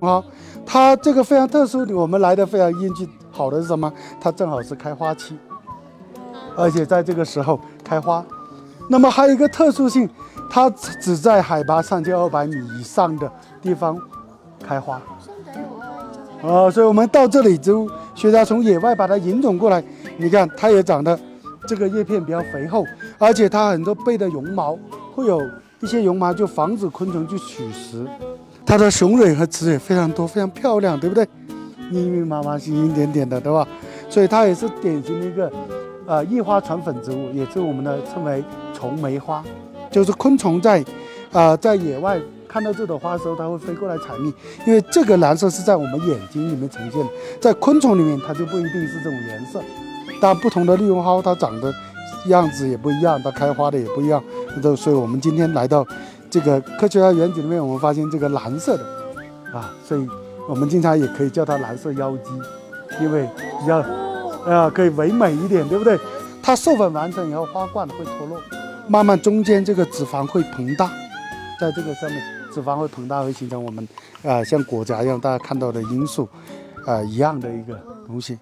啊，它这个非常特殊，我们来的非常运气好的是什么？它正好是开花期，而且在这个时候开花。那么还有一个特殊性，它只在海拔三千二百米以上的地方开花。啊，所以我们到这里之后，学家从野外把它引种过来，你看它也长得这个叶片比较肥厚，而且它很多背的绒毛会有一些绒毛，就防止昆虫去取食。它的雄蕊和雌蕊非常多，非常漂亮，对不对？密密麻麻、星星点点的，对吧？所以它也是典型的一个呃异花传粉植物，也是我们的称为虫媒花，就是昆虫在呃在野外看到这朵花的时候，它会飞过来采蜜，因为这个蓝色是在我们眼睛里面呈现的，在昆虫里面它就不一定是这种颜色。但不同的利用蒿，它长得样子也不一样，它开花的也不一样。都所以我们今天来到。这个科学家园景里面，我们发现这个蓝色的，啊，所以我们经常也可以叫它蓝色妖姬，因为比较，啊，可以唯美一点，对不对？它授粉完成以后，花冠会脱落，慢慢中间这个脂肪会膨大，在这个上面脂肪会膨大，会形成我们啊像果荚一样大家看到的罂粟，啊一样的一个东西。